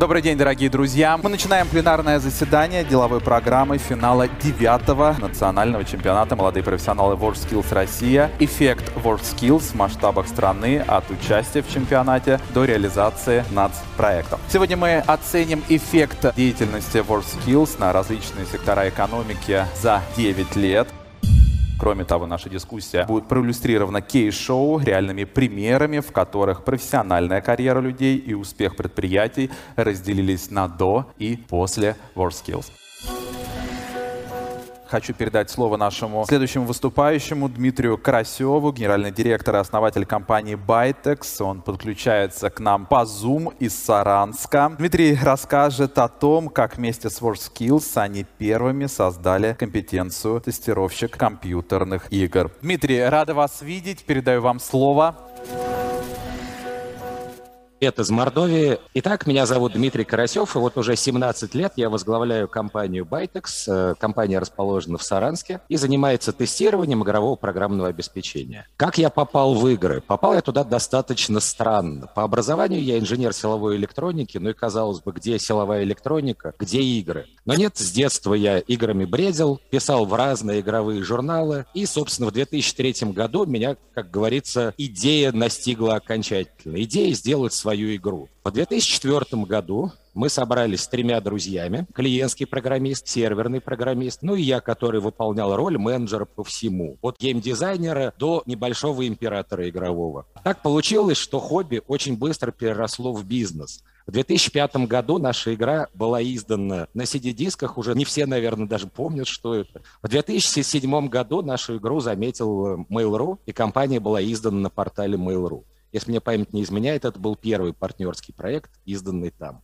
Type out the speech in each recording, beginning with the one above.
Добрый день, дорогие друзья. Мы начинаем пленарное заседание деловой программы финала девятого национального чемпионата «Молодые профессионалы WorldSkills Россия». Эффект WorldSkills в масштабах страны от участия в чемпионате до реализации нацпроектов. Сегодня мы оценим эффект деятельности WorldSkills на различные сектора экономики за 9 лет. Кроме того, наша дискуссия будет проиллюстрирована кейс-шоу реальными примерами, в которых профессиональная карьера людей и успех предприятий разделились на до и после WorldSkills. Хочу передать слово нашему следующему выступающему Дмитрию Карасеву, генеральный директор и основатель компании Bytex. Он подключается к нам по Zoom из Саранска. Дмитрий расскажет о том, как вместе с WorldSkills они первыми создали компетенцию тестировщик компьютерных игр. Дмитрий, рада вас видеть. Передаю вам слово. Привет из Мордовии. Итак, меня зовут Дмитрий Карасев, и вот уже 17 лет я возглавляю компанию Bytex. Э, компания расположена в Саранске и занимается тестированием игрового программного обеспечения. Как я попал в игры? Попал я туда достаточно странно. По образованию я инженер силовой электроники, ну и казалось бы, где силовая электроника, где игры? Но нет, с детства я играми бредил, писал в разные игровые журналы, и, собственно, в 2003 году меня, как говорится, идея настигла окончательно. Идея сделать свою свою игру. В 2004 году мы собрались с тремя друзьями. Клиентский программист, серверный программист, ну и я, который выполнял роль менеджера по всему. От геймдизайнера до небольшого императора игрового. Так получилось, что хобби очень быстро переросло в бизнес. В 2005 году наша игра была издана на CD-дисках, уже не все, наверное, даже помнят, что это. В 2007 году нашу игру заметил Mail.ru, и компания была издана на портале Mail.ru. Если мне память не изменяет, это был первый партнерский проект, изданный там.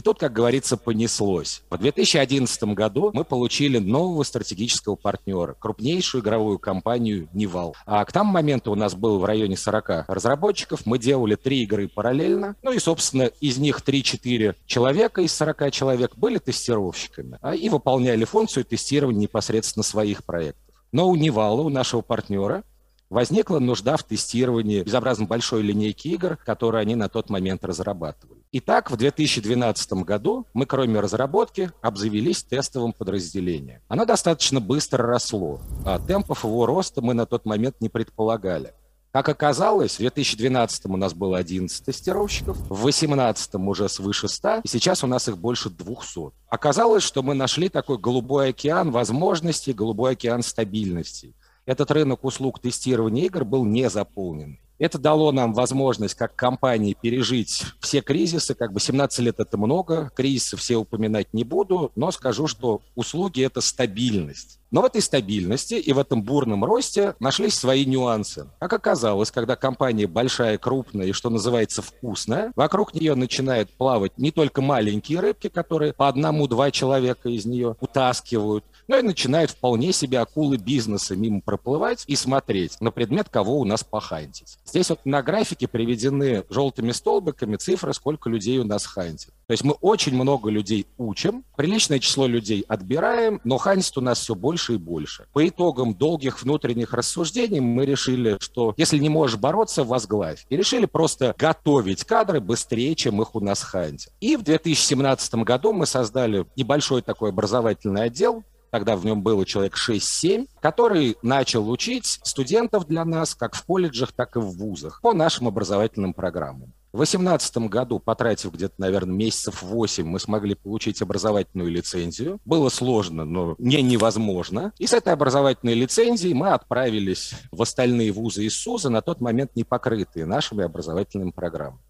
И тут, как говорится, понеслось. В 2011 году мы получили нового стратегического партнера, крупнейшую игровую компанию «Nival». А к тому моменту у нас было в районе 40 разработчиков. Мы делали три игры параллельно. Ну и, собственно, из них 3-4 человека из 40 человек были тестировщиками а, и выполняли функцию тестирования непосредственно своих проектов. Но у Невала, у нашего партнера, возникла нужда в тестировании безобразно большой линейки игр, которые они на тот момент разрабатывали. Итак, в 2012 году мы, кроме разработки, обзавелись тестовым подразделением. Оно достаточно быстро росло, а темпов его роста мы на тот момент не предполагали. Как оказалось, в 2012 у нас было 11 тестировщиков, в 2018 уже свыше 100, и сейчас у нас их больше 200. Оказалось, что мы нашли такой голубой океан возможностей, голубой океан стабильности этот рынок услуг тестирования игр был не заполнен. Это дало нам возможность как компании пережить все кризисы. Как бы 17 лет это много, кризисы все упоминать не буду, но скажу, что услуги – это стабильность. Но в этой стабильности и в этом бурном росте нашлись свои нюансы. Как оказалось, когда компания большая, крупная и, что называется, вкусная, вокруг нее начинают плавать не только маленькие рыбки, которые по одному-два человека из нее утаскивают, но и начинают вполне себе акулы бизнеса мимо проплывать и смотреть на предмет, кого у нас похантить. Здесь вот на графике приведены желтыми столбиками цифры, сколько людей у нас хантит. То есть мы очень много людей учим, приличное число людей отбираем, но хантит у нас все больше и больше. По итогам долгих внутренних рассуждений мы решили, что если не можешь бороться, возглавь. И решили просто готовить кадры быстрее, чем их у нас хантит. И в 2017 году мы создали небольшой такой образовательный отдел, тогда в нем было человек 6-7, который начал учить студентов для нас как в колледжах, так и в вузах по нашим образовательным программам. В 2018 году, потратив где-то, наверное, месяцев 8, мы смогли получить образовательную лицензию. Было сложно, но не невозможно. И с этой образовательной лицензией мы отправились в остальные вузы из СУЗа, на тот момент не покрытые нашими образовательными программами.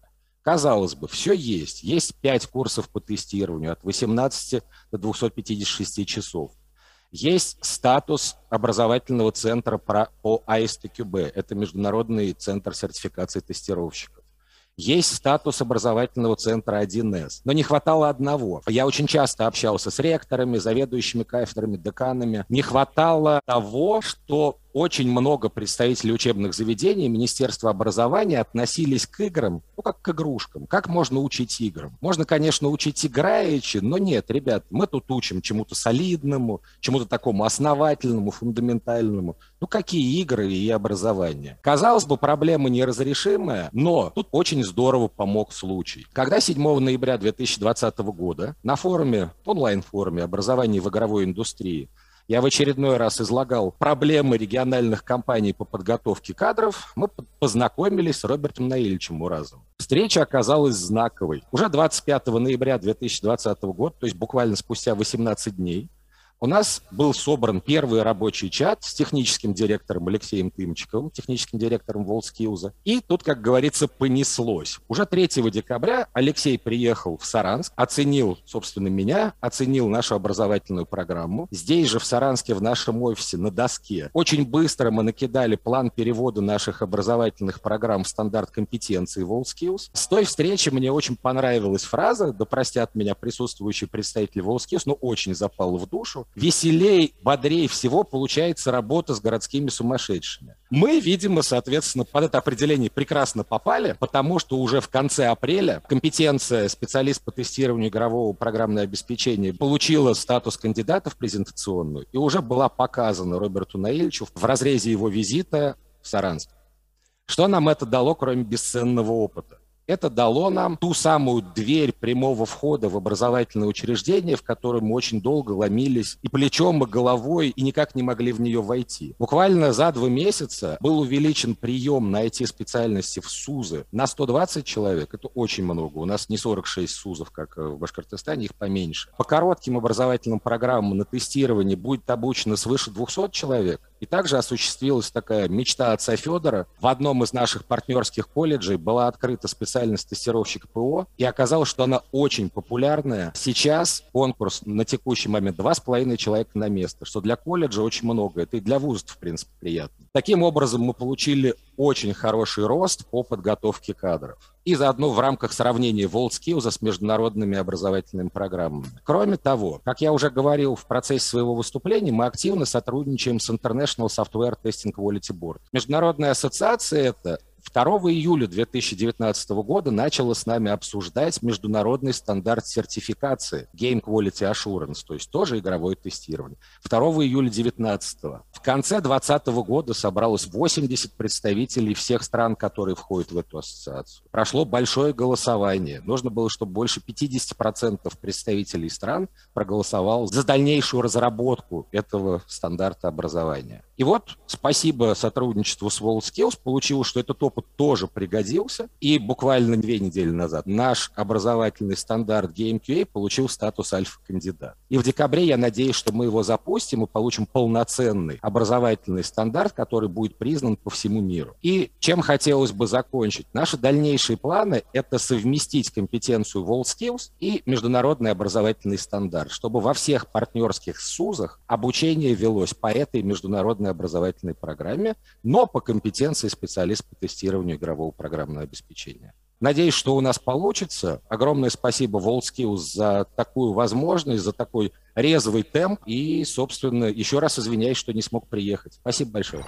Казалось бы, все есть. Есть 5 курсов по тестированию от 18 до 256 часов. Есть статус образовательного центра по ASTQB. Это Международный центр сертификации тестировщиков. Есть статус образовательного центра 1С. Но не хватало одного. Я очень часто общался с ректорами, заведующими кафедрами, деканами. Не хватало того, что очень много представителей учебных заведений Министерства образования относились к играм, ну, как к игрушкам. Как можно учить играм? Можно, конечно, учить играючи, но нет, ребят, мы тут учим чему-то солидному, чему-то такому основательному, фундаментальному. Ну, какие игры и образование? Казалось бы, проблема неразрешимая, но тут очень здорово помог случай. Когда 7 ноября 2020 года на форуме, онлайн-форуме образования в игровой индустрии я в очередной раз излагал проблемы региональных компаний по подготовке кадров, мы познакомились с Робертом Наильевичем Муразовым. Встреча оказалась знаковой. Уже 25 ноября 2020 года, то есть буквально спустя 18 дней, у нас был собран первый рабочий чат с техническим директором Алексеем Тымчиковым, техническим директором WorldSkills. И тут, как говорится, понеслось. Уже 3 декабря Алексей приехал в Саранск, оценил, собственно, меня, оценил нашу образовательную программу. Здесь же, в Саранске, в нашем офисе, на доске, очень быстро мы накидали план перевода наших образовательных программ в стандарт компетенции WorldSkills. С той встречи мне очень понравилась фраза, да простят меня присутствующие представители WorldSkills, но очень запала в душу веселей, бодрее всего получается работа с городскими сумасшедшими. Мы, видимо, соответственно, под это определение прекрасно попали, потому что уже в конце апреля компетенция специалист по тестированию игрового программного обеспечения получила статус кандидата в презентационную и уже была показана Роберту Наильевичу в разрезе его визита в Саранск. Что нам это дало, кроме бесценного опыта? Это дало нам ту самую дверь прямого входа в образовательное учреждение, в которое мы очень долго ломились и плечом, и головой, и никак не могли в нее войти. Буквально за два месяца был увеличен прием на эти специальности в СУЗы на 120 человек. Это очень много. У нас не 46 СУЗов, как в Башкортостане, их поменьше. По коротким образовательным программам на тестирование будет обучено свыше 200 человек. И также осуществилась такая мечта отца Федора. В одном из наших партнерских колледжей была открыта специальность тестировщик ПО, и оказалось, что она очень популярная. Сейчас конкурс на текущий момент два с половиной человека на место, что для колледжа очень много. Это и для вузов, в принципе, приятно. Таким образом, мы получили очень хороший рост по подготовке кадров. И заодно в рамках сравнения WorldSkills с международными образовательными программами. Кроме того, как я уже говорил в процессе своего выступления, мы активно сотрудничаем с International Software Testing Quality Board. Международная ассоциация это 2 июля 2019 года начала с нами обсуждать международный стандарт сертификации Game Quality Assurance, то есть тоже игровое тестирование. 2 июля 2019. В конце 2020 года собралось 80 представителей всех стран, которые входят в эту ассоциацию. Прошло большое голосование. Нужно было, чтобы больше 50% представителей стран проголосовал за дальнейшую разработку этого стандарта образования. И вот спасибо сотрудничеству с WorldSkills получилось, что этот опыт тоже пригодился. И буквально две недели назад наш образовательный стандарт GameQA получил статус альфа-кандидат. И в декабре я надеюсь, что мы его запустим и получим полноценный образовательный стандарт, который будет признан по всему миру. И чем хотелось бы закончить? Наши дальнейшие планы – это совместить компетенцию WorldSkills и международный образовательный стандарт, чтобы во всех партнерских СУЗах обучение велось по этой международной образовательной программе, но по компетенции специалист по тестированию игрового программного обеспечения. Надеюсь, что у нас получится. Огромное спасибо WorldSkills за такую возможность, за такой резвый темп. И, собственно, еще раз извиняюсь, что не смог приехать. Спасибо большое.